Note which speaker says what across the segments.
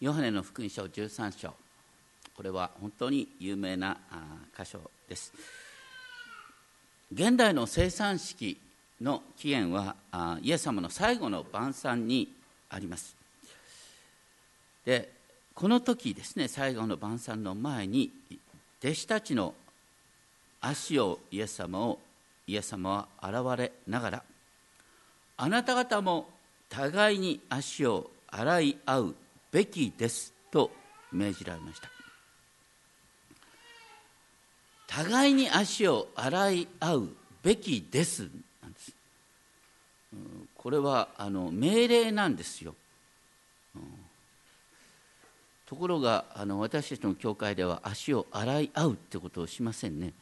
Speaker 1: ヨハネの福音書13章。これは本当に有名な箇所です。現代の生産式の起源はイエス様の最後の晩餐にあります。でこの時ですね最後の晩餐の前に弟子たちの足をイエス様をイエス様は現れながらあなた方も互いに足を洗い合うべきですと命じられました。互いに足を洗い合うべきですなんです。これはあの命令なんですよ、ところがあの私たちの教会では足を洗い合うってことをしませんね、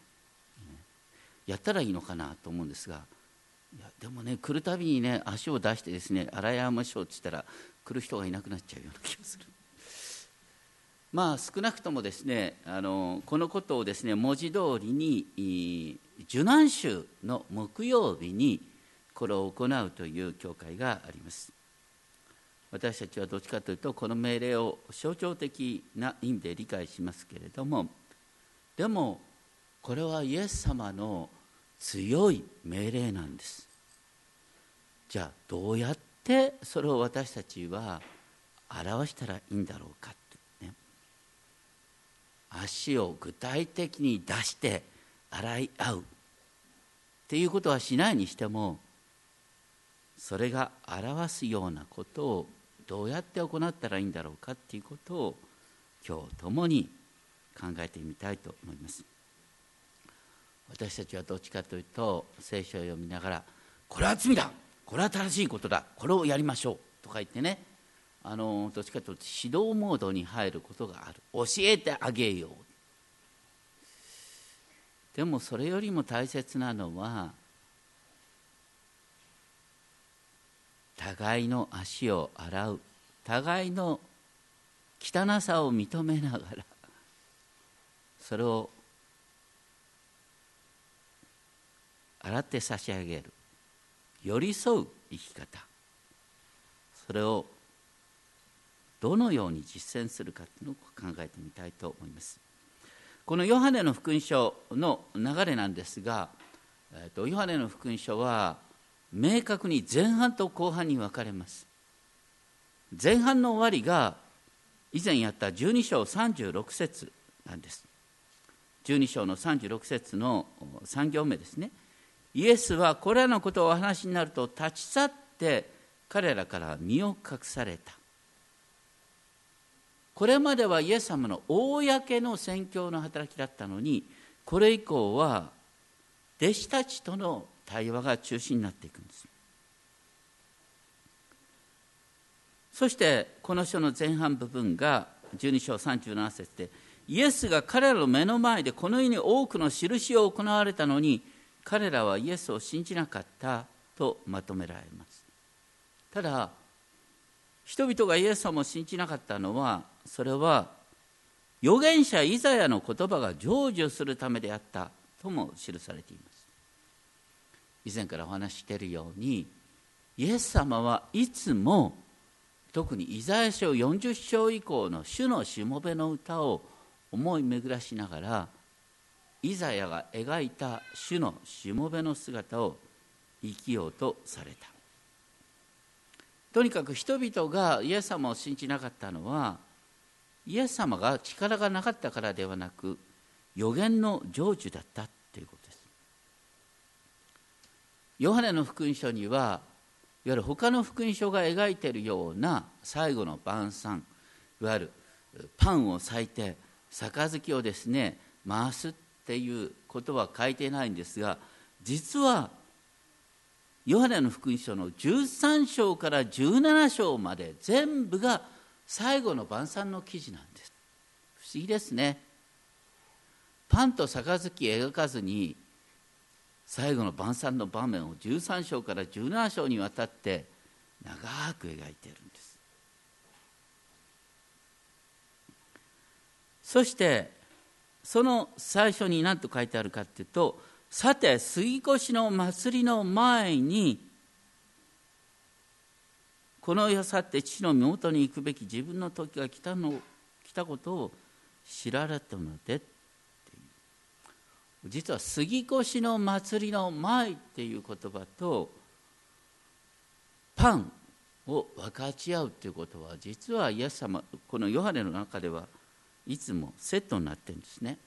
Speaker 1: やったらいいのかなと思うんですがいやでもね来るたびにね足を出してですね洗い合いましょうって言ったら来る人がいなくなっちゃうような気がする。まあ少なくともですねあのこのことをですね文字通りに受難週の木曜日にこれを行うという教会があります。私たちはどっちかというとこの命令を象徴的な意味で理解しますけれどもでもこれはイエス様の強い命令なんです。じゃあどうやってそれを私たちは表したらいいんだろうかってね。足を具体的に出して洗い合うっていうことはしないにしてもそれが表すようなことをどうやって行ったらいいんだろうかっていうことを今日共に考えてみたいと思います。私たちはどっちかというと聖書を読みながらこれは罪だ。これは正しいことだ。これをやりましょうとか言ってね。あのどっちかというと指導モードに入ることがある。教えてあげよう。でもそれよりも大切なのは互いの足を洗う。互いの汚さを認めながらそれを洗って差し上げる。寄り添う生き方。それをどのように実践するかというのを考えてみたいと思います。このヨハネの福音書の流れなんですが、えー、とヨハネの福音書は明確に前半と後半に分かれます。前半の終わりが以前やった12章36節なんです。12章の36節の3行目ですね。イエスはこれらのことをお話になると立ち去って彼らから身を隠された。これまではイエス様の公の宣教の働きだったのにこれ以降は弟子たちとの対話が中心になっていくんです。そしてこの書の前半部分が12章37節でイエスが彼らの目の前でこの世に多くの印を行われたのに彼らはイエスを信じなかったとまとめられます。ただ人々がイエス様を信じなかったのはそれは預言者イザヤの言葉が成就するためであったとも記されています。以前からお話ししているようにイエス様はいつも特にイザヤ書40章以降の主のしもべの歌を思い巡らしながらイザヤが描いた主のしもべの姿を生きようとされた。とにかく人々がイエス様を信じなかったのはイエス様が力がなかったからではなく予言の成就だったということです。ヨハネの福音書にはいわゆる他の福音書が描いているような最後の晩餐いわゆるパンを裂いて杯をですね回すっていうことは書いてないんですが実はヨハネの福音書の13章から17章まで全部が最後の晩餐の記事なんです。不思議ですね。パンと杯描かずに最後の晩餐の場面を13章から17章にわたって長く描いているんです。そしてその最初に何と書いてあるかっていうとさて杉越の祭りの前にこの世去って父の身元に行くべき自分の時が来たの来たことを知られたので実は杉越の祭りの前っていう言葉とパンを分かち合うということは実はイエス様このヨハネの中ではいつもセットになってるんですね。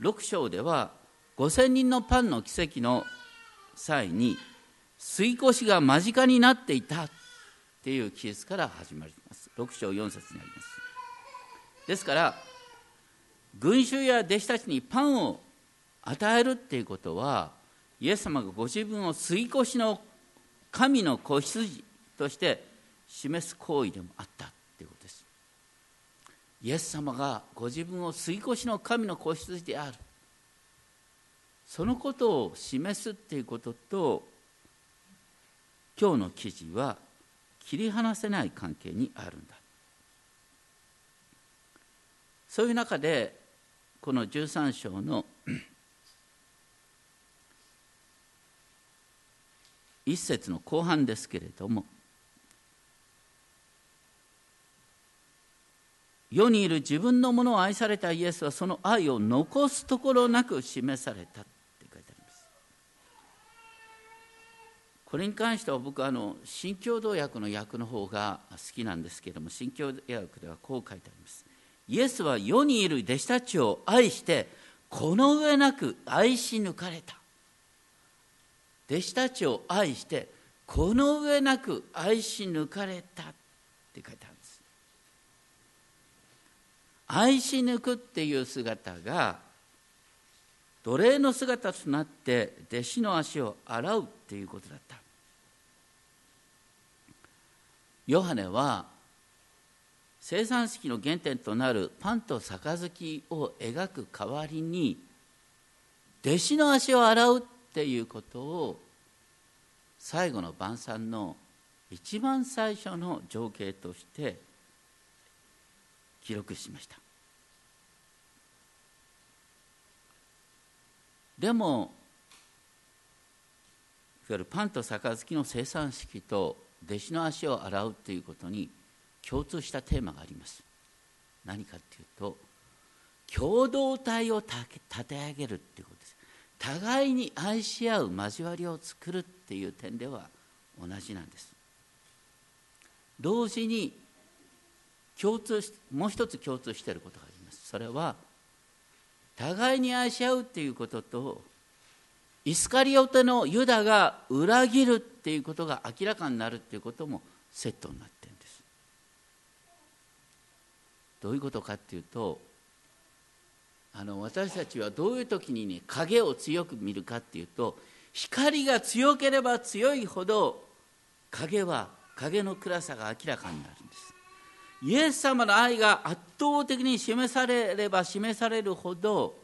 Speaker 1: 6章では5000人のパンの奇跡の際に吸い越が間近になっていたっていう記述から始まります。6章4節にあります。ですから群衆や弟子たちにパンを与えるっていうことはイエス様がご自分を吸い越しの神の子羊として示す行為でもあった。イエス様がご自分を吸い越しの神の子羊である。そのことを示すっていうことと今日の記事は切り離せない関係にあるんだ。そういう中でこの13章の一節の後半ですけれども世にいる自分のものを愛されたイエスはその愛を残すところなく示されたって書いてあります。これに関しては僕あの新共同訳の訳の方が好きなんですけれども新共同訳ではこう書いてあります。イエスは世にいる弟子たちを愛してこの上なく愛し抜かれた。弟子たちを愛してこの上なく愛し抜かれたって書いてある。愛し抜くっていう姿が奴隷の姿となって弟子の足を洗うっていうことだった。ヨハネは生産式の原点となるパンと杯を描く代わりに弟子の足を洗うっていうことを最後の晩餐の一番最初の情景として記録しました。でもいわゆるパンと杯の生産式と弟子の足を洗うということに共通したテーマがあります。何かっていうと共同体を立て上げるっていうことです。互いに愛し合う交わりを作るっていう点では同じなんです。同時に共通しもう一つ共通していることがあります。それは互いに愛し合うっていうこととイスカリオテのユダが裏切るっていうことが明らかになるっていうこともセットになってるんです。どういうことかっていうとあの私たちはどういう時にね影を強く見るかっていうと光が強ければ強いほど影は影の暗さが明らかになるんです。イエス様の愛が圧倒的に示されれば示されるほど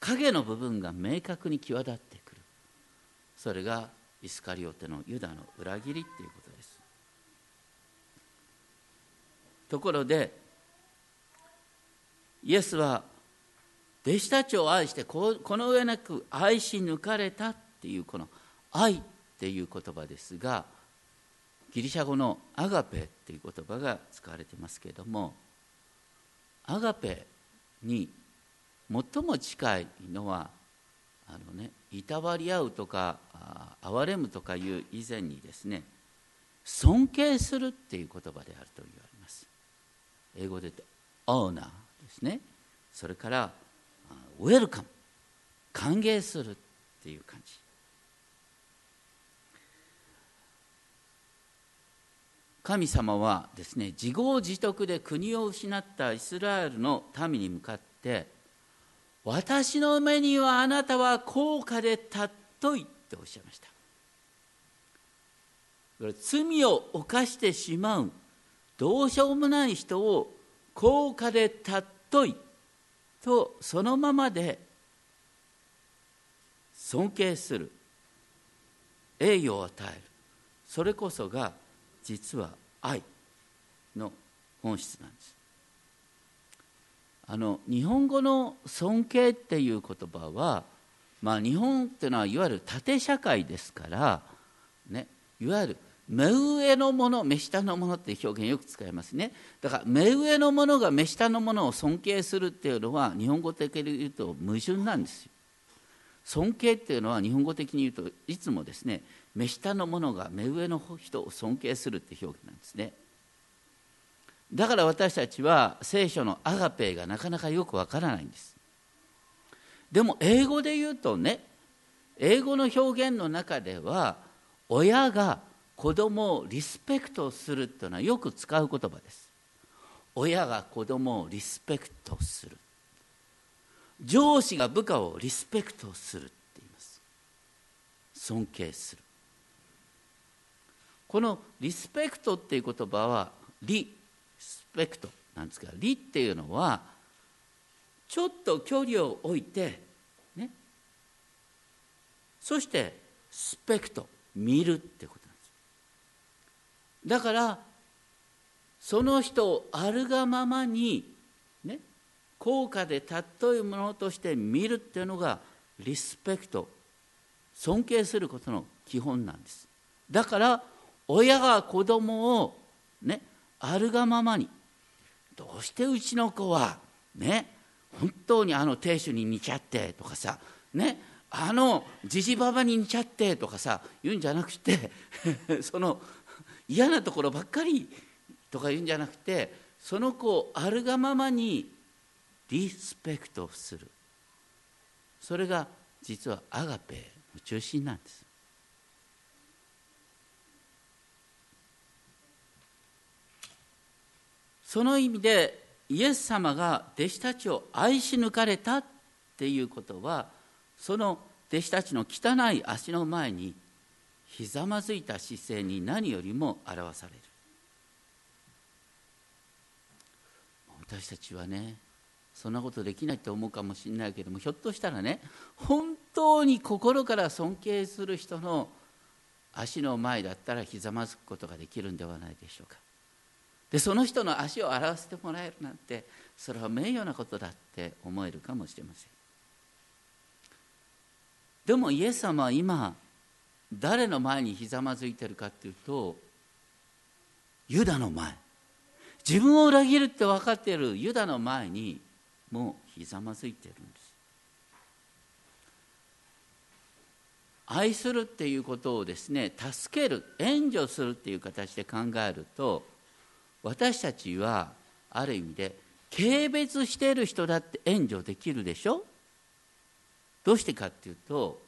Speaker 1: 影の部分が明確に際立ってくる。それがイスカリオテのユダの裏切りっていうことです。ところでイエスは弟子たちを愛してこの上なく愛し抜かれたっていうこの愛っていう言葉ですがギリシャ語のアガペっていう言葉が使われてますけれどもアガペに最も近いのはあのねいたわり合うとか憐れむとかいう以前にですね尊敬するっていう言葉であると言われます。英語で言うとオーナーですね。それからウェルカム。歓迎するっていう感じ。神様はですね自業自得で国を失ったイスラエルの民に向かって私の目にはあなたは高価で尊いっておっしゃいました。罪を犯してしまうどうしようもない人を高価で尊いとそのままで尊敬する栄誉を与える。それこそが実は愛の本質なんです。あの日本語の尊敬っていう言葉は、まあ、日本っていうのはいわゆる縦社会ですから、ね、いわゆる目上のもの目下のものっていう表現よく使いますね。だから目上のものが目下のものを尊敬するっていうのは日本語的に言うと矛盾なんですよ。尊敬っていうのは日本語的に言うといつもですね目下のものが目上の人を尊敬するって表現なんですね。だから私たちは聖書のアガペがなかなかよくわからないんです。でも英語で言うとね英語の表現の中では親が子供をリスペクトするというのはよく使う言葉です。親が子供をリスペクトする。上司が部下をリスペクトするって言います。尊敬する。このリスペクトっていう言葉はリスペクトなんですがリっていうのはちょっと距離を置いてね。そしてスペクト見るってことなんです。だからその人をあるがままにね。高価で尊いものとして見るっていうのがリスペクト尊敬することの基本なんです。だから親が子供をねあるがままにどうしてうちの子はね本当にあの亭主に似ちゃってとかさねあのじじばばに似ちゃってとかさ言うんじゃなくて その嫌なところばっかりとか言うんじゃなくてその子をあるがままにリスペクトする。それが実はアガペの中心なんです。その意味でイエス様が弟子たちを愛し抜かれたっていうことはその弟子たちの汚い足の前にひざまずいた姿勢に何よりも表される。私たちはねそんなことできないと思うかもしれないけどもひょっとしたらね本当に心から尊敬する人の足の前だったらひざまずくことができるんではないでしょうか。でその人の足を洗わせてもらえるなんてそれは名誉なことだって思えるかもしれません。でもイエス様は今誰の前にひざまずいてるかっていうとユダの前。自分を裏切るって分かっているユダの前にもうひざまずいてるんです。愛するっていうことをですね助ける援助するっていう形で考えると私たちはある意味で軽蔑している人だって援助できるでしょ？どうしてかっていうと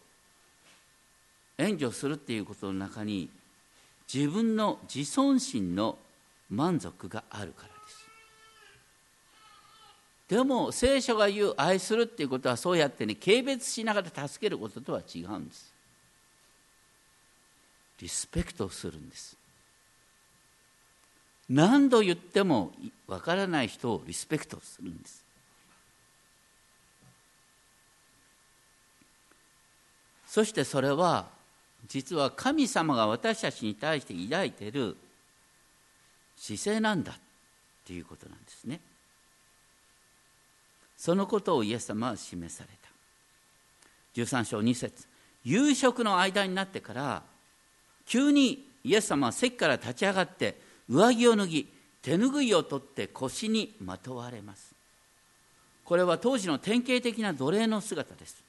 Speaker 1: 援助するっていうことの中に自分の自尊心の満足があるからです。でも聖書が言う愛するっていうことはそうやってね軽蔑しながら助けることとは違うんです。リスペクトするんです。何度言ってもわからない人をリスペクトするんです。そしてそれは実は神様が私たちに対して抱いている姿勢なんだっていうことなんですね。そのことをイエス様は示された。13章2節。夕食の間になってから急にイエス様は席から立ち上がって上着を脱ぎ手ぬぐいを取って腰にまとわれます。これは当時の典型的な奴隷の姿です。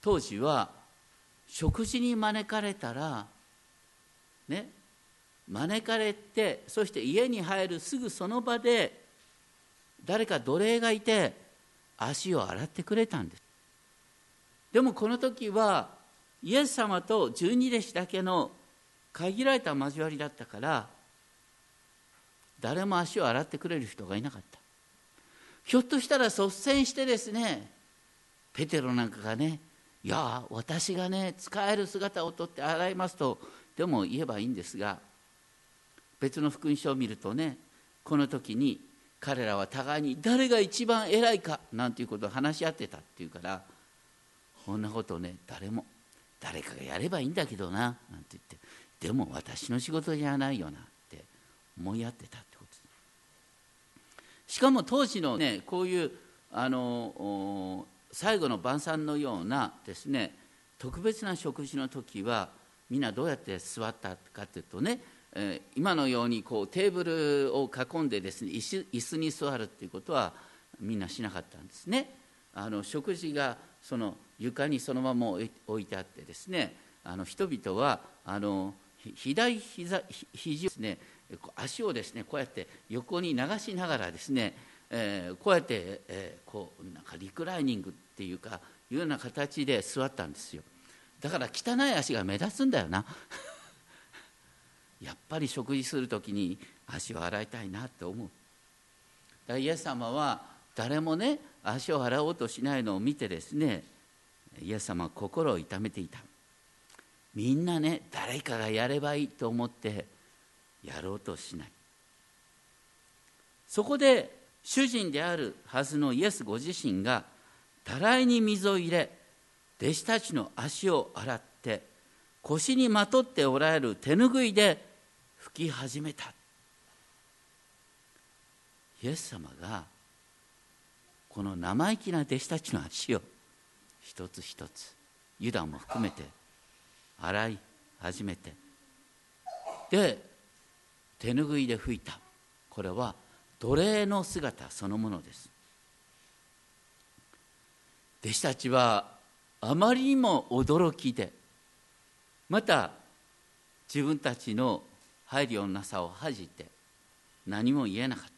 Speaker 1: 当時は食事に招かれたらね招かれてそして家に入るすぐその場で誰か奴隷がいて足を洗ってくれたんです。でもこの時はイエス様と十二弟子だけの限られた交わりだったから誰も足を洗ってくれる人がいなかった。ひょっとしたら率先してですねペテロなんかがねいや私がね使える姿をとって洗いますとでも言えばいいんですが別の福音書を見るとねこの時に彼らは互いに誰が一番偉いかなんていうことを話し合ってたっていうからこんなことをね誰も誰かがやればいいんだけどななんて言ってでも私の仕事じゃないよなって思い合ってたってことですしかも当時のねこういうあの最後の晩餐のようなですね特別な食事の時はみんなどうやって座ったかというとね、えー、今のようにこうテーブルを囲んでですね椅子に座るっていうことはみんなしなかったんですね。あの食事がその床にそのまま置いてあってですねあの人々はあの左膝肘ですね足をですねこうやって横に流しながらですね、えー、こうやって、えー、こうなんかリクライニングっていうかいうような形で座ったんですよ。だから汚い足が目立つんだよな。やっぱり食事する時に足を洗いたいなって思う。だイエス様は誰もね足を洗おうとしないのを見てですねイエス様は心を痛めていた。みんなね誰かがやればいいと思ってやろうとしない。そこで主人であるはずのイエスご自身がたらいに水を入れ弟子たちの足を洗って腰にまとっておられる手ぬぐいで拭き始めた。イエス様がこの生意気な弟子たちの足を一つ一つユダも含めて洗い始めて。で手ぬぐいで拭いた。これは奴隷の姿そのものです。弟子たちはあまりにも驚きでまた自分たちの配慮のなさを恥じて何も言えなかった。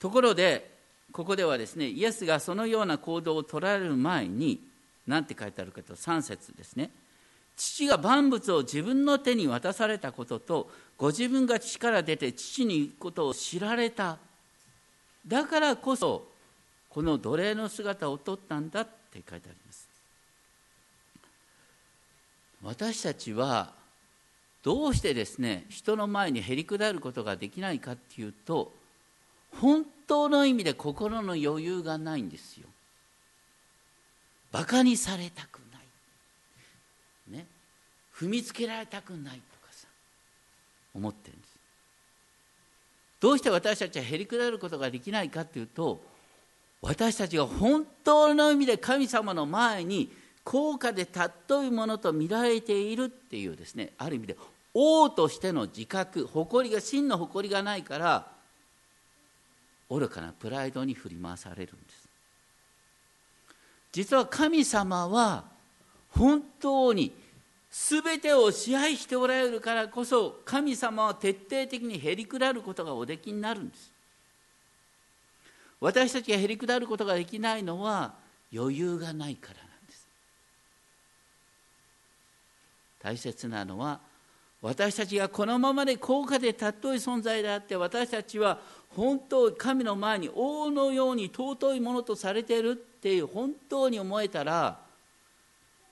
Speaker 1: ところでここではですねイエスがそのような行動を取られる前に何て書いてあるかと3節ですね。父が万物を自分の手に渡されたこととご自分が父から出て父に行くことを知られた。だからこそこの奴隷の姿を取ったんだって書いてあります。私たちはどうしてですね人の前にへりくだることができないかっていうと本当の意味で心の余裕がないんですよ。バカにされたくない。ね。踏みつけられたくないとかさ。思ってるんです。どうして私たちはへりくだることができないかっていうと私たちが本当の意味で神様の前に高価で尊いものと見られているっていうですねある意味で王としての自覚誇りが真の誇りがないから愚かなプライドに振り回されるんです。実は神様は本当に全てを支配しておられるからこそ神様は徹底的にへりくだることがおできになるんです。私たちがへりくだることができないのは余裕がないからなんです。大切なのは私たちがこのままで高価で尊い存在であって私たちは本当神の前に王のように尊いものとされている。って本当に思えたら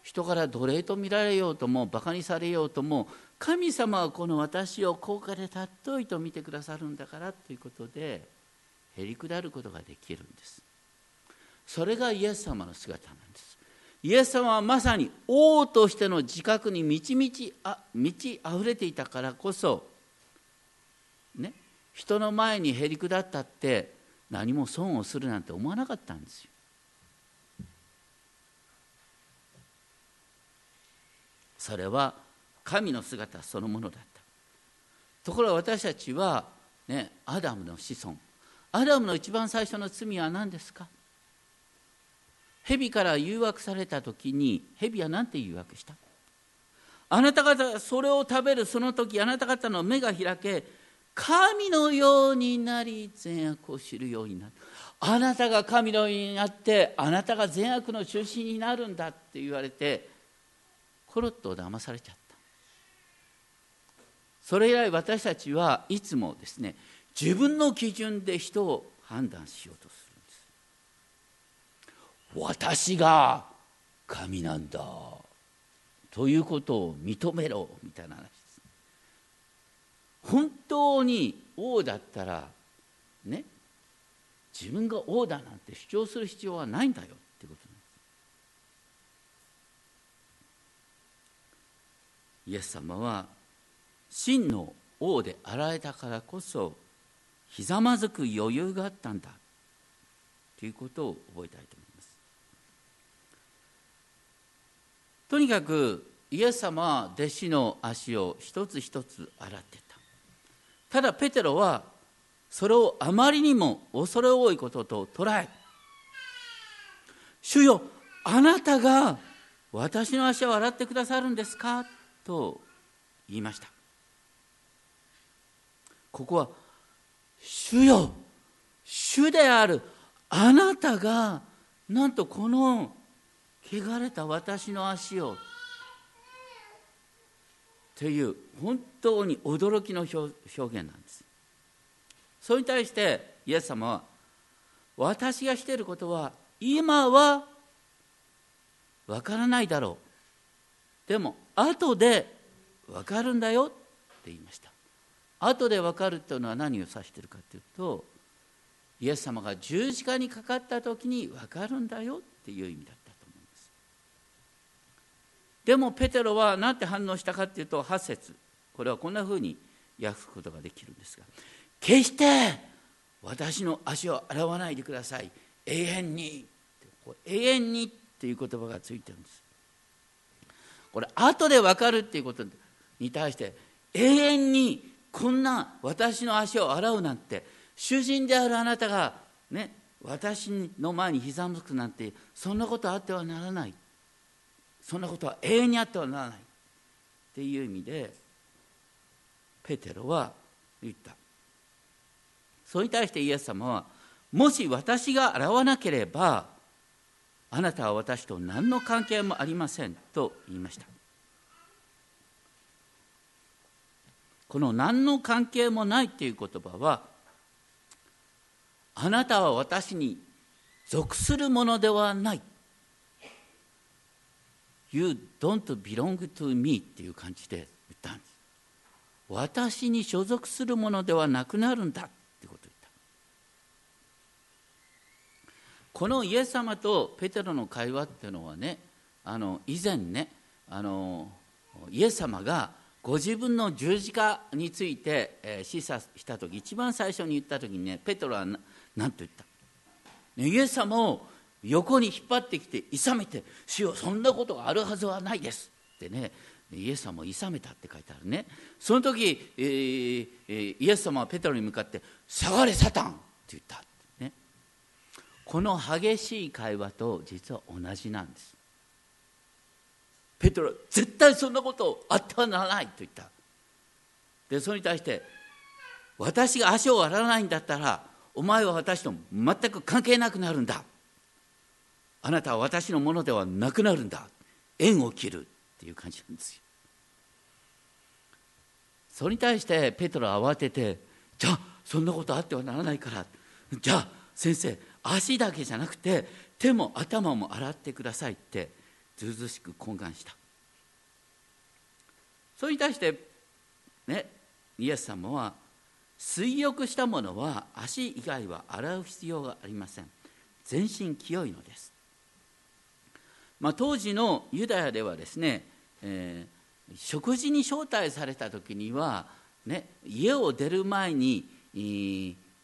Speaker 1: 人から奴隷と見られようともバカにされようとも神様はこの私を高価で尊いと見てくださるんだからということでへりくだることができるんです。それがイエス様の姿なんです。イエス様はまさに王としての自覚に満ち満ちあ満ち溢れていたからこそね人の前にへりくだったって何も損をするなんて思わなかったんですよ。それは神の姿そのものだった。ところが私たちは、ね、アダムの子孫。アダムの一番最初の罪は何ですか？蛇から誘惑された時に蛇は何て誘惑した？あなた方それを食べるその時あなた方の目が開け神のようになり善悪を知るようになる。あなたが神のようになってあなたが善悪の中心になるんだって言われてコロッと騙されちゃった。それ以来私たちはいつもですね自分の基準で人を判断しようとするんです。私が神なんだ。ということを認めろみたいな話です。本当に王だったらね自分が王だなんて主張する必要はないんだよってことなんですイエス様は真の王であられたからこそひざまずく余裕があったんだ。ということを覚えたいと思います。とにかくイエス様は弟子の足を一つ一つ洗ってた。ただペテロはそれをあまりにも恐れ多いことと捉え主よあなたが私の足を洗ってくださるんですか？と言いました。ここは主よ主であるあなたがなんとこの汚れた私の足をという本当に驚きの表現なんです。それに対してイエス様は私がしていることは今はわからないだろう。でも後でわかるんだよって言いました。後でわかるというのは何を指しているかというとイエス様が十字架にかかった時にわかるんだよっていう意味だったと思います。でもペテロは何て反応したかというと8節。これはこんなふうに訳すことができるんですが決して私の足を洗わないでください。永遠に。永遠にっていう言葉がついてるんです。これ後で分かるっていうことに対して永遠にこんな私の足を洗うなんて主人であるあなたがね私の前に膝向くなんてそんなことあってはならない。そんなことは永遠にあってはならないっていう意味でペテロは言った。それに対してイエス様はもし私が洗わなければあなたは私と何の関係もありませんと言いました。この何の関係もないという言葉はあなたは私に属するものではない。You don't belong to me っていう感じで言ったんです。私に所属するものではなくなるんだってことを言ったこのイエス様とペテロの会話っていうのはねあの以前ねあのイエス様がご自分の十字架について、えー、示唆した時一番最初に言った時にねペトロは何と言った、ね、イエス様を横に引っ張ってきて諌めて「主よそんなことがあるはずはないです」ってね。イエス様を諌めたって書いてあるね。その時、えー、イエス様はペトロに向かって「下がれサタン!」って言った、この激しい会話と実は同じなんです。ペトロ絶対そんなことあってはならないと言った。でそれに対して私が足を割らないんだったらお前は私と全く関係なくなるんだ。あなたは私のものではなくなるんだ。縁を切るっていう感じなんですよ。それに対してペトロは慌ててじゃあそんなことあってはならないからじゃあ先生足だけじゃなくて手も頭も洗ってくださいってずうずしく懇願した。それに対してねイエス様は水浴したものは足以外は洗う必要がありません。全身清いのです、まあ、当時のユダヤではですね、えー、食事に招待された時には、ね、家を出る前に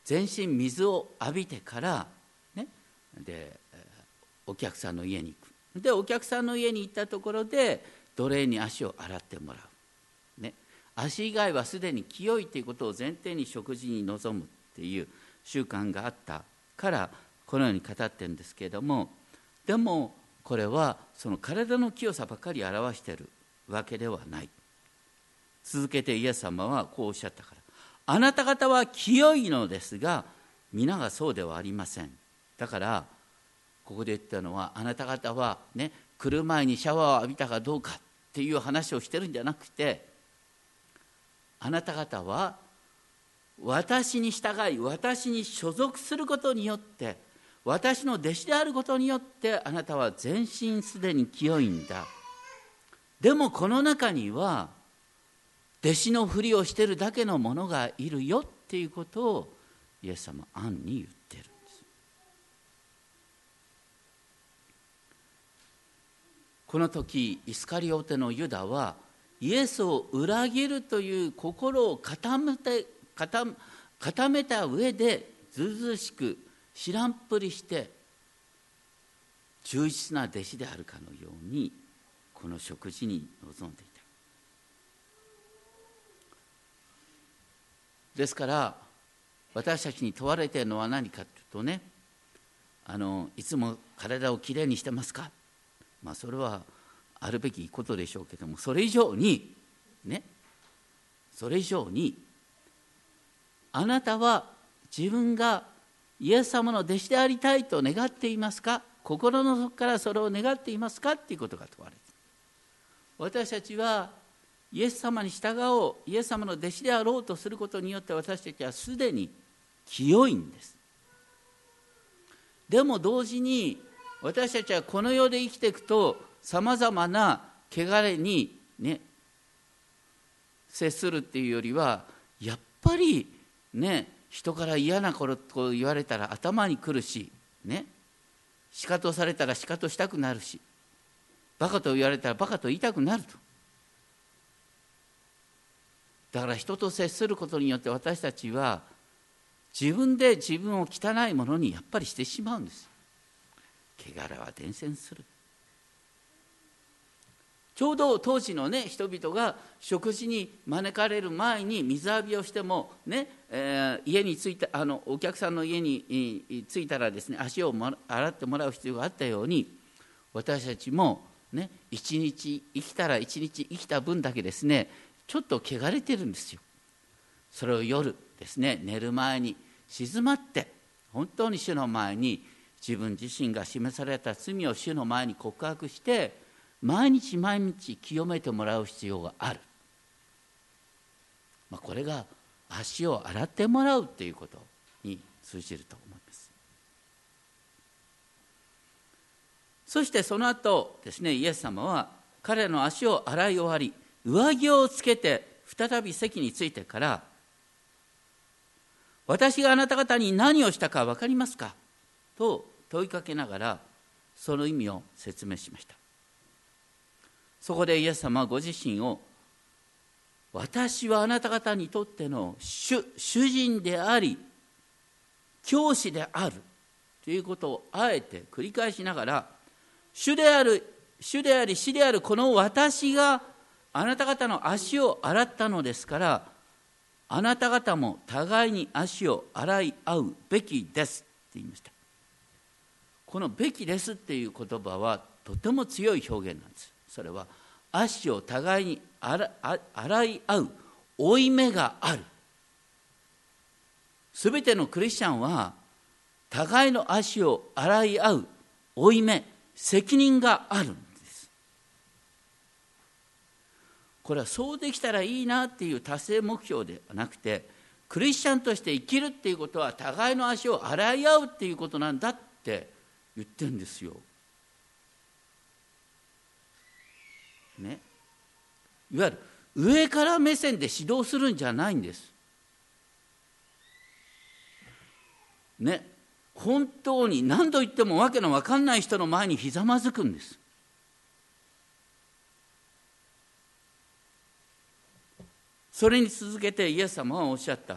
Speaker 1: 全身水を浴びてから、でお客さんの家に行く。でお客さんの家に行ったところで奴隷に足を洗ってもらう、ね、足以外はすでに清いということを前提に食事に臨むっていう習慣があったからこのように語ってるんですけれどもでもこれはその体の清さばかり表してるわけではない。続けてイエス様はこうおっしゃったからあなた方は清いのですが皆がそうではありません。だからここで言ったのはあなた方はね来る前にシャワーを浴びたかどうかっていう話をしてるんじゃなくてあなた方は私に従い私に所属することによって私の弟子であることによってあなたは全身すでに清いんだ。でもこの中には弟子のふりをしてるだけの者がいるよっていうことをイエス様暗に言ってる。この時イスカリオテのユダはイエスを裏切るという心を固めて固めた上でずうずしく知らんぷりして忠実な弟子であるかのようにここの食事に臨んでいた。ですから私たちに問われているのは何かというとねあのいつも体をきれいにしてますか、まあ、それはあるべきことでしょうけどもそれ以上にねそれ以上にあなたは自分がイエス様の弟子でありたいと願っていますか？心の底からそれを願っていますか？っていうことが問われる。私たちはイエス様に従おうイエス様の弟子であろうとすることによって私たちはすでに清いんです。でも同時に私たちはこの世で生きていくとさまざまな汚れにね接するっていうよりはやっぱりね人から嫌なこと言われたら頭にくるしねしかとされたらしかとしたくなるしバカと言われたらバカと言いたくなると。だから人と接することによって私たちは自分で自分を汚いものにやっぱりしてしまうんです汚れは伝染する。ちょうど当時のね人々が食事に招かれる前に水浴びをしてもね、えー、家に着いたあのお客さんの家に着いたらですね足を洗ってもらう必要があったように私たちもね一日生きたら一日生きた分だけですねちょっと汚れてるんですよ。それを夜ですね寝る前に静まって本当に主の前に自分自身が示された罪を主の前に告白して毎日毎日清めてもらう必要がある、まあ、これが足を洗ってもらうということに通じると思います。そしてその後ですねイエス様は彼の足を洗い終わり上着をつけて再び席に着いてから私があなた方に何をしたか分かりますか？と問いかけながらその意味を説明しました。そこでイエス様はご自身を私はあなた方にとっての主主人であり教師であるということをあえて繰り返しながら主である主であり死であるこの私があなた方の足を洗ったのですからあなた方も互いに足を洗い合うべきですって言いました。この「べきです」っていう言葉はとても強い表現なんです。それは足を互いに洗い合う負い目がある。すべてのクリスチャンは互いの足を洗い合う負い目責任があるんです。これはそうできたらいいなっていう達成目標ではなくてクリスチャンとして生きるっていうことは互いの足を洗い合うっていうことなんだって言ってんですよ。ね、いわゆる上から目線で指導するんじゃないんです。ね、本当に何度言っても訳の分かんない人の前にひざまずくんです。それに続けてイエス様はおっしゃった。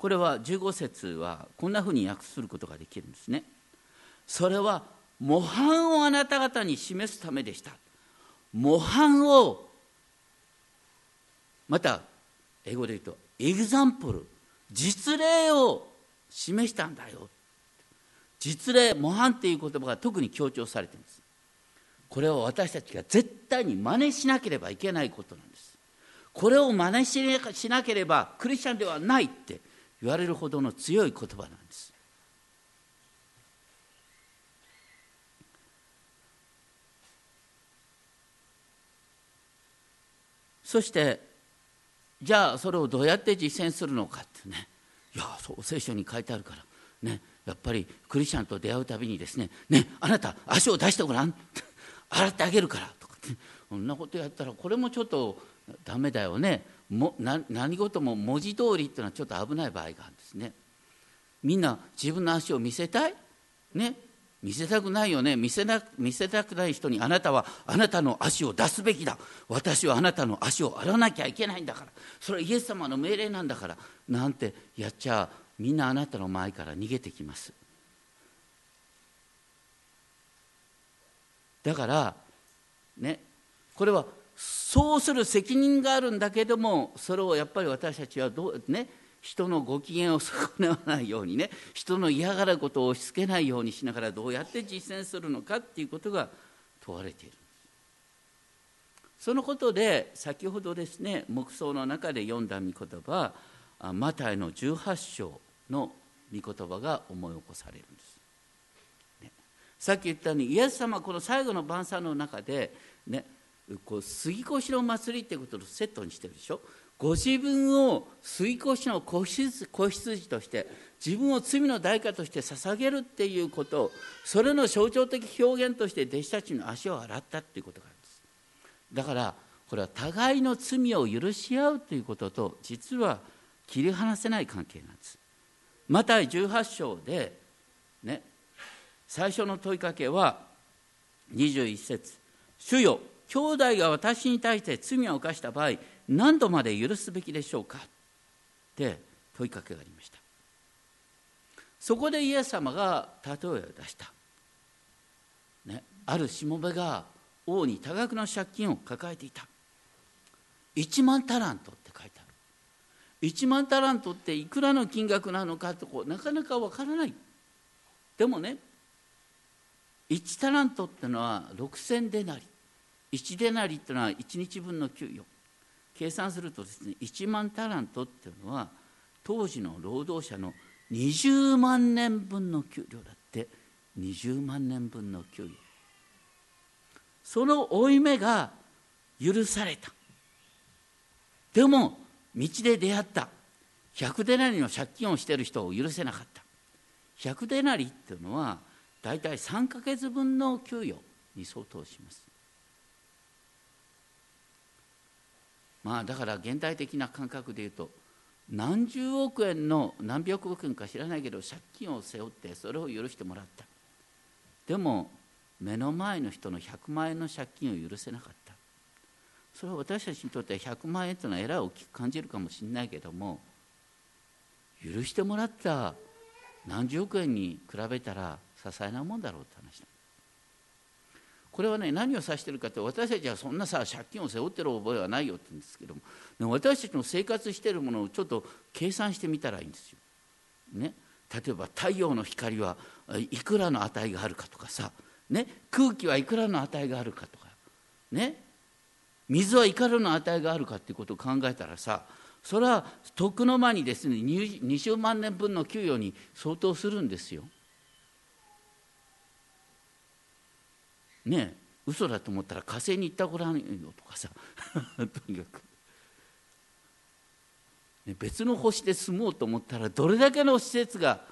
Speaker 1: これは15節はこんなふうに訳することができるんですね。それは模範をあなた方に示すためでした。模範をまた英語で言うとエグザンプル実例を示したんだよ実例模範っていう言葉が特に強調されていますこれは私たちが絶対に真似しなければいけないことなんですこれを真似しなければクリスチャンではないって言われるほどの強い言葉なんです。そしてじゃあそれをどうやって実践するのかってね。いやそう聖書に書いてあるから。ねやっぱりクリスチャンと出会うたびにですね。ねあなた足を出してごらん。洗ってあげるから。とかって。そんなことやったらこれもちょっとダメだよね。もな何事も文字通りっていうのはちょっと危ない場合があるんですね。みんな自分の足を見せたい？ね。見せたくないよね。見せな見せたくない人にあなたはあなたの足を出すべきだ。私はあなたの足を洗わなきゃいけないんだから。それはイエス様の命令なんだから。なんてやっちゃみんなあなたの前から逃げてきます。だからね。これはそうする責任があるんだけどもそれをやっぱり私たちはどうね人のご機嫌を損なわないようにね人の嫌がることを押し付けないようにしながらどうやって実践するのかっていうことが問われている。そのことで先ほどですね黙想の中で読んだ御言葉マタイの18章の御言葉が思い起こされるんです、ね、さっき言ったようにイエス様この最後の晩餐の中でねこう杉越の祭りってこととセットにしてるでしょ？ご自分を杉越の子羊として自分を罪の代価として捧げるっていうことそれの象徴的表現として弟子たちの足を洗ったっていうことがあるんです。だからこれは互いの罪を許し合うということと実は切り離せない関係なんです。マタイ18章でね最初の問いかけは21節。主よ兄弟が私に対して罪を犯した場合何度まで許すべきでしょうか？って問いかけがありました。そこでイエス様が例えを出した、ね、あるしもべが王に多額の借金を抱えていた。1万タラントって書いてある。1万タラントっていくらの金額なのかとこうなかなかわからない。でもね1タラントってのは6000デナリ。1デナリってのは1日分の給与。計算するとですね1万タラントっていうのは当時の労働者の20万年分の給料だって。20万年分の給与。その負い目が許された。でも道で出会った。100デナリの借金をしている人を許せなかった。100デナリっていうのは大体3ヶ月分の給与に相当します。まあだから現代的な感覚で言うと何十億円の何百億円か知らないけど借金を背負ってそれを許してもらった。でも目の前の人の100万円の借金を許せなかった。それは私たちにとっては100万円というのはえらい大きく感じるかもしれないけども許してもらった何十億円に比べたら些細なもんだろうって話だ。これはね何を指しているかって私たちはそんなさ借金を背負ってる覚えはないよって言うんですけども私たちの生活しているものをちょっと計算してみたらいいんですよ。ね、例えば太陽の光はいくらの値があるかとかさ、ね、空気はいくらの値があるかとか、ね、水はいくらの値があるかっていうことを考えたらさそれは徳の間にですね20万年分の給与に相当するんですよ。ね嘘だと思ったら火星に行ったごらんよとかさ。とにかく、ね、別の星で住もうと思ったらどれだけの施設が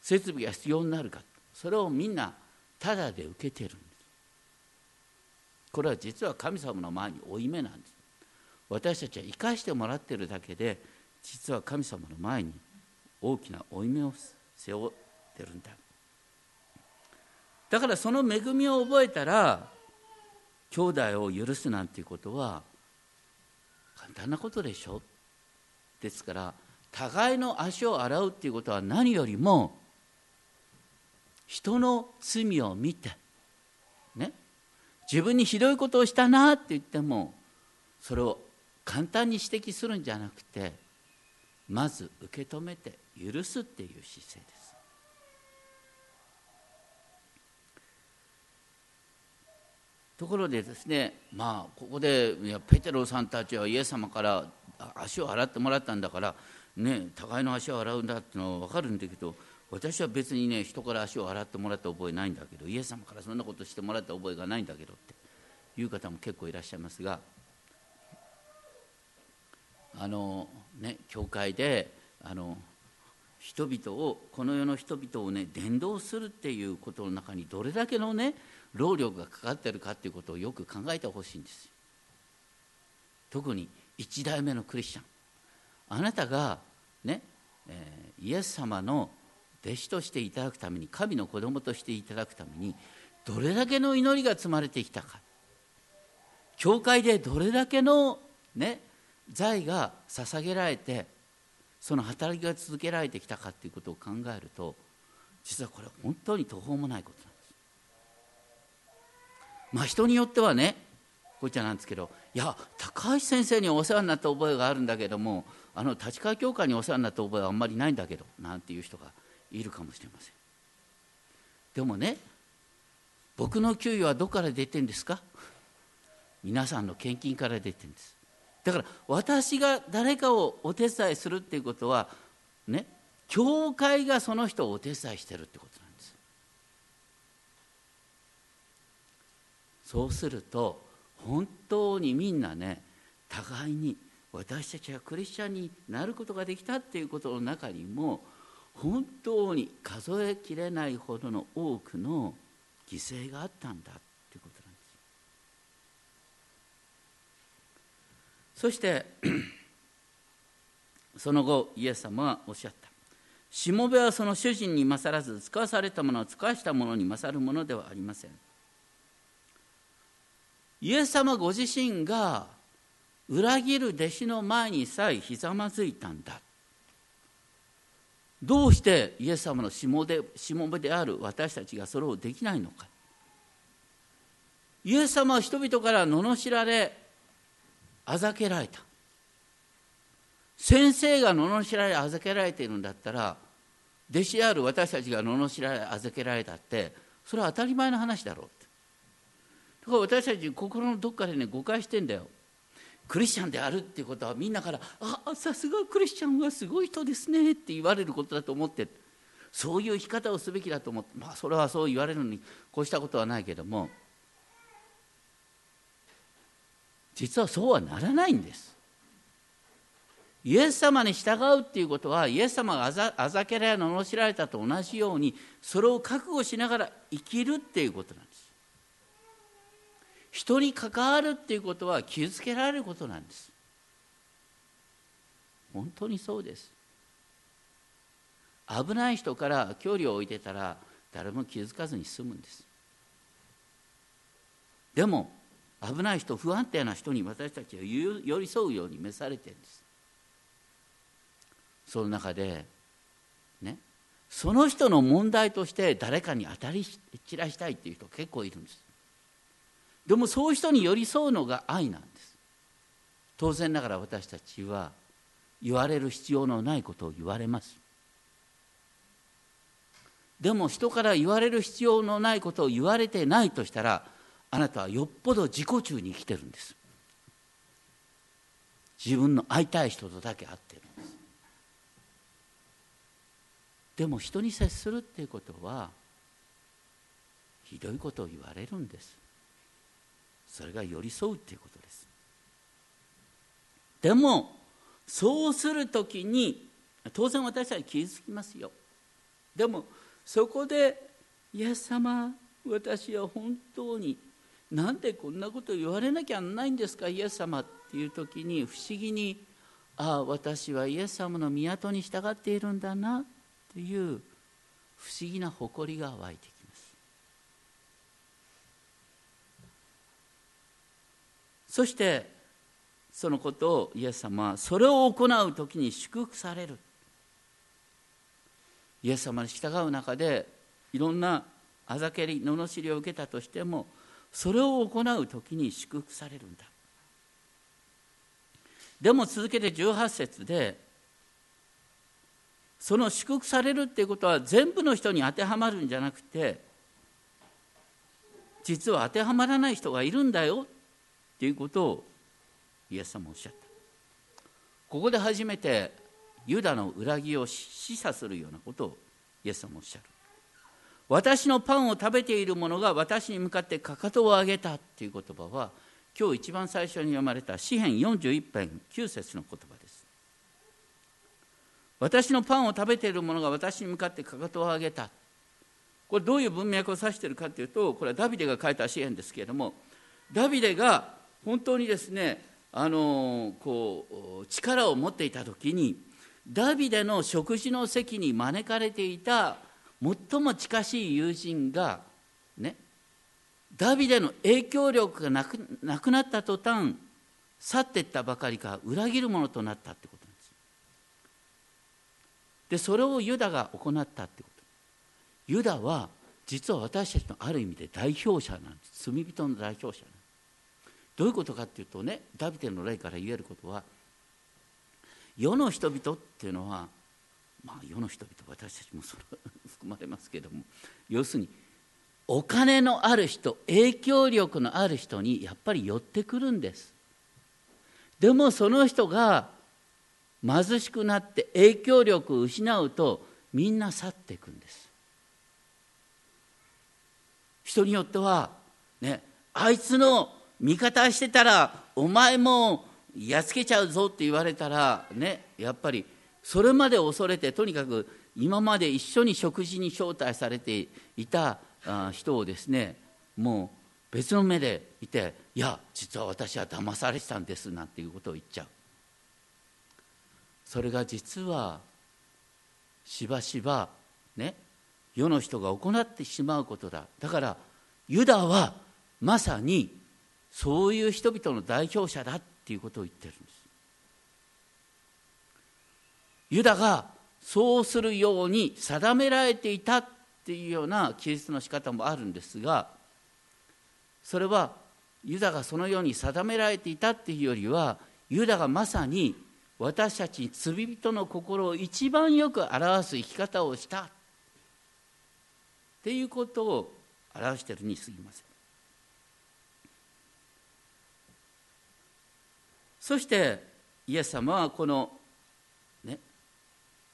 Speaker 1: 設備が必要になるか。それをみんなタダで受けてるんです。これは実は神様の前に負い目なんです。私たちは生かしてもらってるだけで実は神様の前に大きな負い目を背負ってるんだ。だからその恵みを覚えたら兄弟を許すなんていうことは簡単なことでしょ？ですから互いの足を洗うっていうことは何よりも人の罪を見てね？自分にひどいことをしたなって言ってもそれを簡単に指摘するんじゃなくてまず受け止めて許すっていう姿勢です。ところでですねまあここでペテロさんたちはイエス様から足を洗ってもらったんだからね互いの足を洗うんだってのは分かるんだけど私は別にね人から足を洗ってもらった覚えないんだけどイエス様からそんなことしてもらった覚えがないんだけどっていう方も結構いらっしゃいますがあのね教会であの人々をこの世の人々をね伝道するっていうことの中にどれだけのね労力がかかってるかっていうことをよく考えてほしいんです特に1代目のクリスチャン。あなたがね、えー、イエス様の弟子としていただくために神の子供としていただくためにどれだけの祈りが積まれてきたか。教会でどれだけのね財が捧げられてその働きが続けられてきたかということを考えると実はこれは本当に途方もないこと。まあ人によってはねこいつはなんですけどいや高橋先生にお世話になった覚えがあるんだけどもあの立川教会にお世話になった覚えはあんまりないんだけどなんていう人がいるかもしれません。でもね僕の給与はどこから出てんですか？皆さんの献金から出てんです。だから私が誰かをお手伝いするっていうことはね教会がその人をお手伝いしてるってことなんです。そうすると本当にみんなね互いに私たちはクリスチャンになることができたっていうことの中にも本当に数えきれないほどの多くの犠牲があったんだということなんです。そして その後イエス様はおっしゃった。しもべはその主人に勝らず使わされたものを使わしたものに勝るものではありません。イエス様ご自身が裏切る弟子の前にさえひざまずいたんだ。どうしてイエス様のしもべである私たちがそれをできないのか。イエス様は人々から罵られあざけられた。先生が罵られあざけられているんだったら弟子である私たちが罵られあざけられたってそれは当たり前の話だろう。だから私たち心のどっかでね誤解してんだよクリスチャンであるっていうことはみんなから「あさすがクリスチャンはすごい人ですね」って言われることだと思ってそういう生き方をすべきだと思ってまあそれはそう言われるのにこうしたことはないけども実はそうはならないんです。イエス様に従うっていうことはイエス様があざあざけられ罵られたと同じようにそれを覚悟しながら生きるっていうことなんです。人に関わるっていうことは傷つけられることなんです。本当にそうです。危ない人から距離を置いてたら誰も気づかずに済むんです。でも危ない人不安定な人に私たちは寄り添うように召されてるんです。その中でねその人の問題として誰かに当たり散らしたいっていう人結構いるんです。でもそういう人に寄り添うのが愛なんです。当然ながら私たちは言われる必要のないことを言われます。でも人から言われる必要のないことを言われてないとしたらあなたはよっぽど自己中に生きてるんです。自分の会いたい人とだけ会ってるんです。でも人に接するっていうことはひどいことを言われるんです。それが寄り添うっていうことです。でもそうする時に当然私たち気づきますよ。でもそこで「イエス様私は本当になんでこんなこと言われなきゃないんですかイエス様」っていう時に不思議に「ああ私はイエス様の宮に従っているんだな」っていう不思議な誇りが湧いてきます。そしてそのことをイエス様はそれを行う時に祝福される。イエス様に従う中でいろんなあざけり罵りを受けたとしてもそれを行う時に祝福されるんだ。でも続けて18節でその祝福されるっていうことは全部の人に当てはまるんじゃなくて実は当てはまらない人がいるんだよ。ということをイエス様おっしゃった。ここで初めてユダの裏切りを示唆するようなことをイエス様おっしゃる。私のパンを食べている者が私に向かってかかとを上げたという言葉は今日一番最初に読まれた詩編41編9節の言葉です。私のパンを食べている者が私に向かってかかとを上げた。これどういう文脈を指しているかというとこれはダビデが書いた詩篇ですけれどもダビデが本当にですねあのこう力を持っていた時にダビデの食事の席に招かれていた最も近しい友人がねダビデの影響力がなくなくなった途端去っていったばかりか裏切るものとなったってことなんですでそれをユダが行ったってこと。ユダは実は私たちのある意味で代表者なんです。罪人の代表者なんです。どういうことかっていうとねダビデの例から言えることは世の人々っていうのはまあ世の人々私たちもそれ 含まれますけども要するにお金のある人影響力のある人にやっぱり寄ってくるんです。でもその人が貧しくなって影響力を失うとみんな去っていくんです。人によってはねあいつの味方してたらお前もやっつけちゃうぞって言われたらねやっぱりそれまで恐れてとにかく今まで一緒に食事に招待されていた人をですねもう別の目でいていや実は私は騙されてたんですなんていうことを言っちゃう。それが実はしばしばね世の人が行ってしまうことだ。だからユダはまさにそういう人々の代表者だっていうことを言ってるんですユダがそうするように定められていたっていうような記述の仕方もあるんですがそれはユダがそのように定められていたっていうよりはユダがまさに私たち罪人の心を一番よく表す生き方をしたっていうことを表してるにすぎません。そしてイエス様はこのね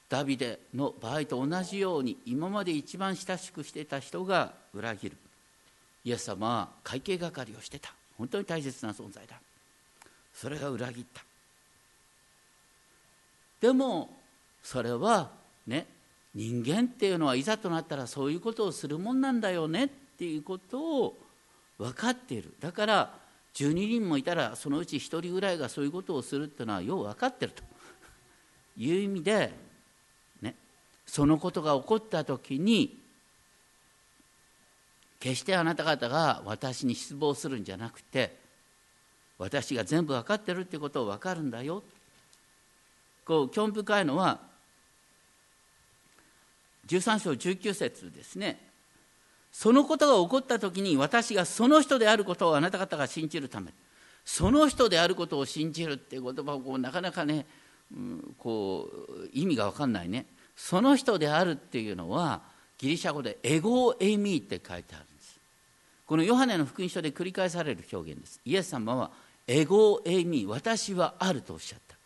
Speaker 1: ダビデの場合と同じように今まで一番親しくしていた人が裏切る。イエス様は会計係をしてた。本当に大切な存在だ。それが裏切った。でもそれはね人間っていうのはいざとなったらそういうことをするもんなんだよねっていうことを分かっている。だから12人もいたらそのうち1人ぐらいがそういうことをするっていうのはよう分かってると。いう意味で、ね、そのことが起こった時に決してあなた方が私に失望するんじゃなくて私が全部分かってるってことを分かるんだよ。こう興味深いのは13章19節ですね。そのことが起こった時に私がその人であることをあなた方が信じるためその人であることを信じるっていう言葉をこうなかなかね、うん、こう意味が分かんないね。その人であるっていうのはギリシャ語でエゴエミーって書いてあるんです。このヨハネの福音書で繰り返される表現です。イエス様はエゴエミー私はあるとおっしゃった。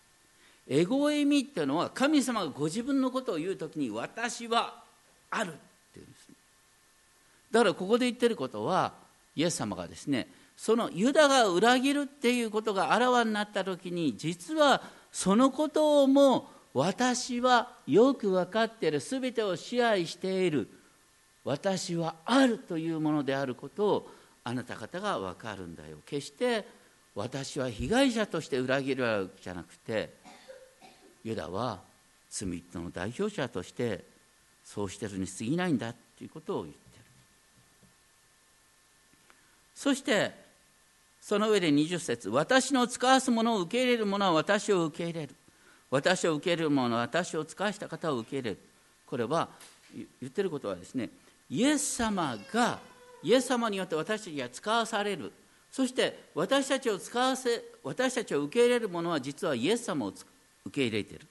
Speaker 1: エゴエミーっていうのは神様がご自分のことを言う時に私はある。だからここで言ってることはイエス様がですねそのユダが裏切るっていうことがあらわになった時に実はそのことをも私はよく分かっている全てを支配している私はあるというものであることをあなた方が分かるんだよ。決して私は被害者として裏切るわけじゃなくてユダは罪人の代表者としてそうしてるに過ぎないんだということを言ってそしてその上で20節私の使わすものを受け入れる者は私を受け入れる。私を受け入れる者は私を使わした方を受け入れる。これは言ってることはですねイエス様がイエス様によって私たちが使わされる。そして私たちを使わせ私たちを受け入れる者は実はイエス様を受け入れている、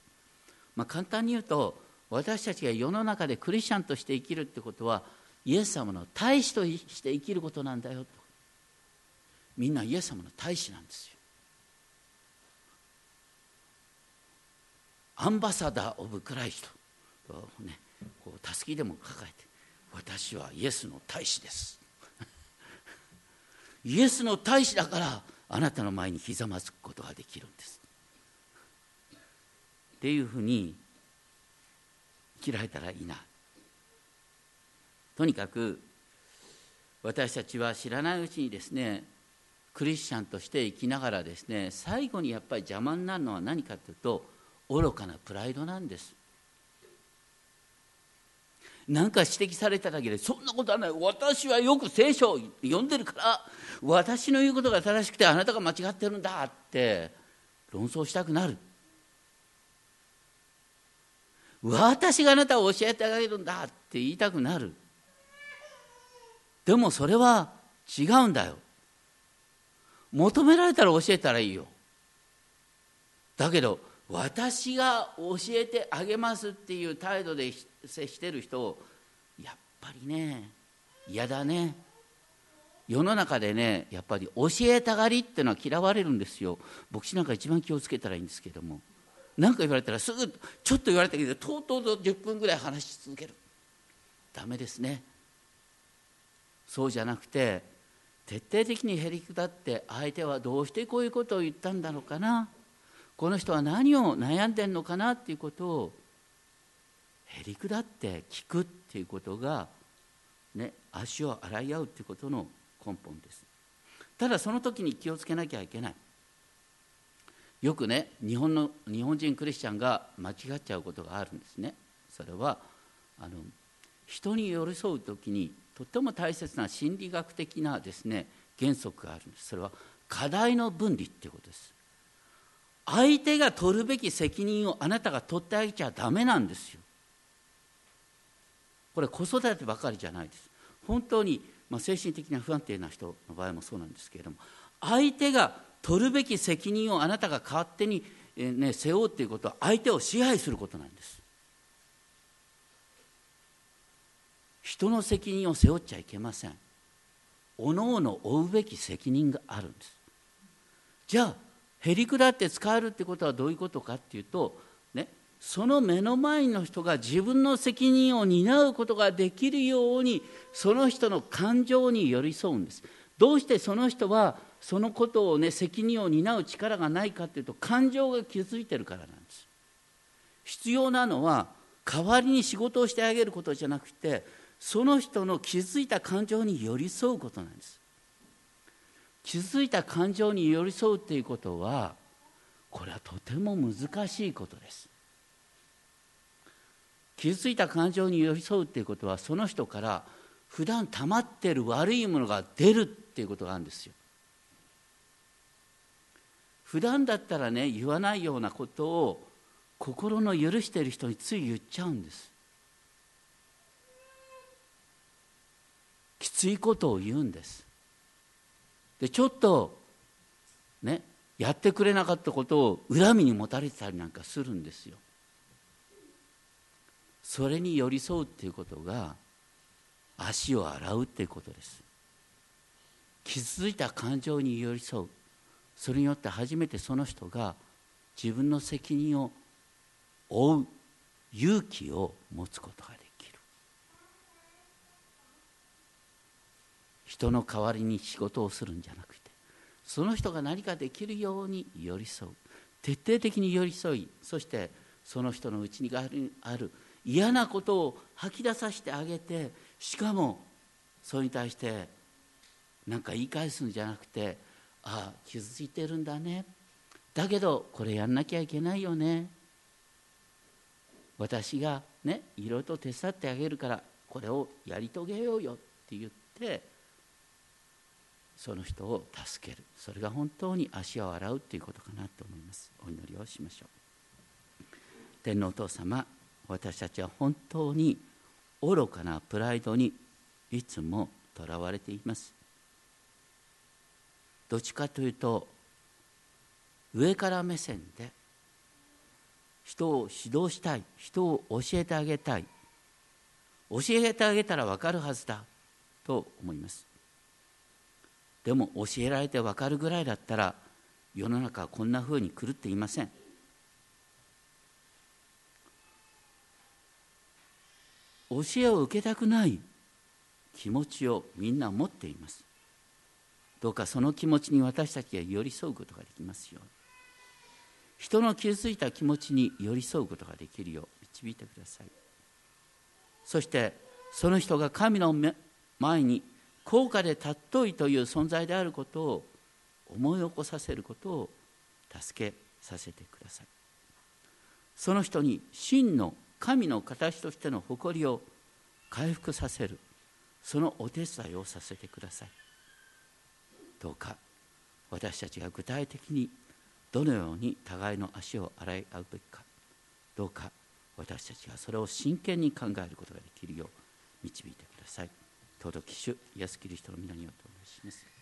Speaker 1: まあ、簡単に言うと私たちが世の中でクリスチャンとして生きるってことはイエス様の大使として生きることなんだよ。みんなイエス様の大使なんですよ。アンバサダー・オブ・クライスト。ねこうたすきでも抱えて私はイエスの大使です。イエスの大使だからあなたの前にひざまずくことができるんです。っていうふうに生きられたらいいな。とにかく私たちは知らないうちにですねクリスチャンとして生きながらですね最後にやっぱり邪魔になるのは何かというと愚かなプライドなんです。何か指摘されただけでそんなことはない。私はよく聖書を読んでるから私の言うことが正しくてあなたが間違ってるんだって論争したくなる。私があなたを教えてあげるんだって言いたくなる。でもそれは違うんだよ。求められたら教えたらいいよ。だけど私が教えてあげますっていう態度で接してる人やっぱりね嫌だね。世の中でねやっぱり教えたがりっていうのは嫌われるんですよ。牧師なんか一番気をつけたらいいんですけども。何か言われたらすぐちょっと言われたけどとうとうと10分ぐらい話し続ける。ダメですね。そうじゃなくて徹底的にへりくだって相手はどうしてこういうことを言ったんだろうかな。この人は何を悩んでんのかなっていうことをへりくだって聞くっていうことが、ね、足を洗い合うっていうことの根本です。ただその時に気をつけなきゃいけない。よくね日本の日本人クリスチャンが間違っちゃうことがあるんですね。それはあの人に寄り添う時にとっても大切な心理学的なですね原則があるんです。それは課題の分離っていうことです。相手が取るべき責任をあなたが取ってあげちゃダメなんですよ。これ子育てばかりじゃないです。本当に、まあ、精神的な不安定な人の場合もそうなんですけれども相手が取るべき責任をあなたが勝手にえ、ね、背負うっていうことは相手を支配することなんです。人の責任を背負っちゃいけません。おのおの負うべき責任があるんです。じゃあへりくだって使えるってことはどういうことかっていうと、ね、その目の前の人が自分の責任を担うことができるようにその人の感情に寄り添うんです。どうしてその人はそのことをね責任を担う力がないかっていうと感情が築いてるからなんです。必要なのは代わりに仕事をしてあげることじゃなくてその人の気づいた感情に寄り添うことなんです。気づいた感情に寄り添うっていうことはこれはとても難しいことです。傷ついた感情に寄り添うっていうことはその人から普段溜まってる悪いものが出るっていうことがあるんですよ。普段だったらね言わないようなことを心の許している人につい言っちゃうんです。きついことを言うんです。でちょっとねやってくれなかったことを恨みに持たれてたりなんかするんですよ。それに寄り添うっていうことが足を洗うっていうことです。傷ついた感情に寄り添う。それによって初めてその人が自分の責任を負う勇気を持つことができる。人の代わりに仕事をするんじゃなくてその人が何かできるように寄り添う。徹底的に寄り添いそしてその人のうちにある嫌なことを吐き出させてあげてしかもそれに対して何か言い返すんじゃなくてああ傷ついてるんだね。だけどこれやんなきゃいけないよね。私がねいろいろと手伝ってあげるからこれをやり遂げようよって言ってその人を助ける。それが本当に足を洗うっていうことかなと思います。お祈りをしましょう。天皇お父様私たちは本当に愚かなプライドにいつもとらわれています。どっちかというと上から目線で人を指導したい人を教えてあげたい。教えてあげたら分かるはずだと思います。でも教えられて分かるぐらいだったら世の中はこんなふうに狂っていません。教えを受けたくない気持ちをみんな持っています。どうかその気持ちに私たちが寄り添うことができますように。人の傷ついた気持ちに寄り添うことができるよう導いてください。そしてその人が神の前に高価で尊いという存在であることを思い起こさせることを助けさせてください。その人に真の神の形としての誇りを回復させる。そのお手伝いをさせてください。どうか私たちが具体的にどのように互いの足を洗い合うべきか。どうか私たちがそれを真剣に考えることができるよう導いてください。尊き主イエス・キリストの皆によってお願いします。